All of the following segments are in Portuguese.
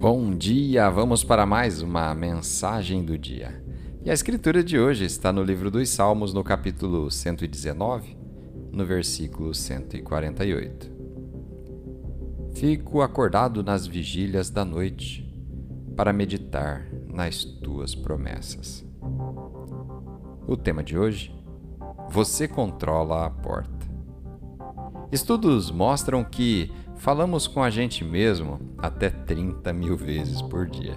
Bom dia! Vamos para mais uma mensagem do dia. E a escritura de hoje está no livro dos Salmos, no capítulo 119, no versículo 148. Fico acordado nas vigílias da noite para meditar nas tuas promessas. O tema de hoje: Você controla a porta. Estudos mostram que falamos com a gente mesmo até 30 mil vezes por dia.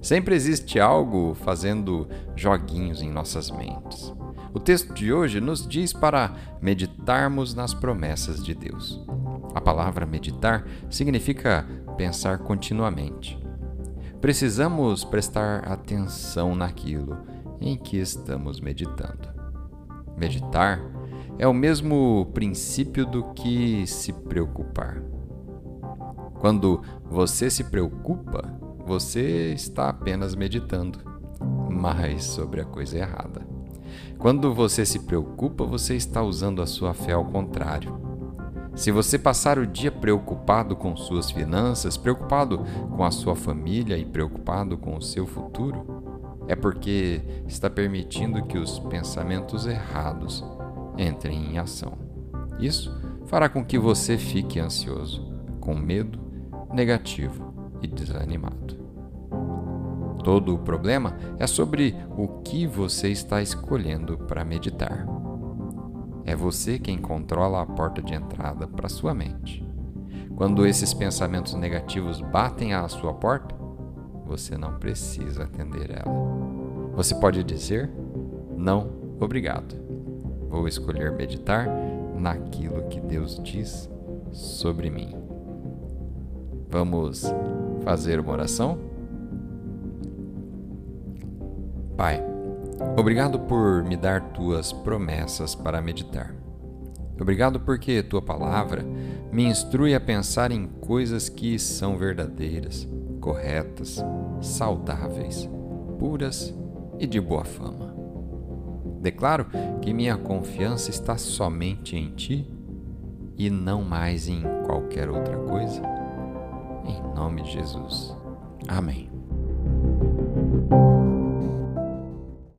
Sempre existe algo fazendo joguinhos em nossas mentes. O texto de hoje nos diz para meditarmos nas promessas de Deus. A palavra meditar significa pensar continuamente. Precisamos prestar atenção naquilo em que estamos meditando. Meditar é o mesmo princípio do que se preocupar. Quando você se preocupa, você está apenas meditando, mas sobre a coisa errada. Quando você se preocupa, você está usando a sua fé ao contrário. Se você passar o dia preocupado com suas finanças, preocupado com a sua família e preocupado com o seu futuro, é porque está permitindo que os pensamentos errados entrem em ação. Isso fará com que você fique ansioso, com medo, negativo e desanimado. Todo o problema é sobre o que você está escolhendo para meditar. É você quem controla a porta de entrada para sua mente. Quando esses pensamentos negativos batem à sua porta, você não precisa atender ela. Você pode dizer: Não, obrigado. Vou escolher meditar naquilo que Deus diz sobre mim. Vamos fazer uma oração? Pai, obrigado por me dar tuas promessas para meditar. Obrigado porque tua palavra me instrui a pensar em coisas que são verdadeiras, corretas, saudáveis, puras e de boa fama. Declaro que minha confiança está somente em Ti e não mais em qualquer outra coisa. Em nome de Jesus. Amém.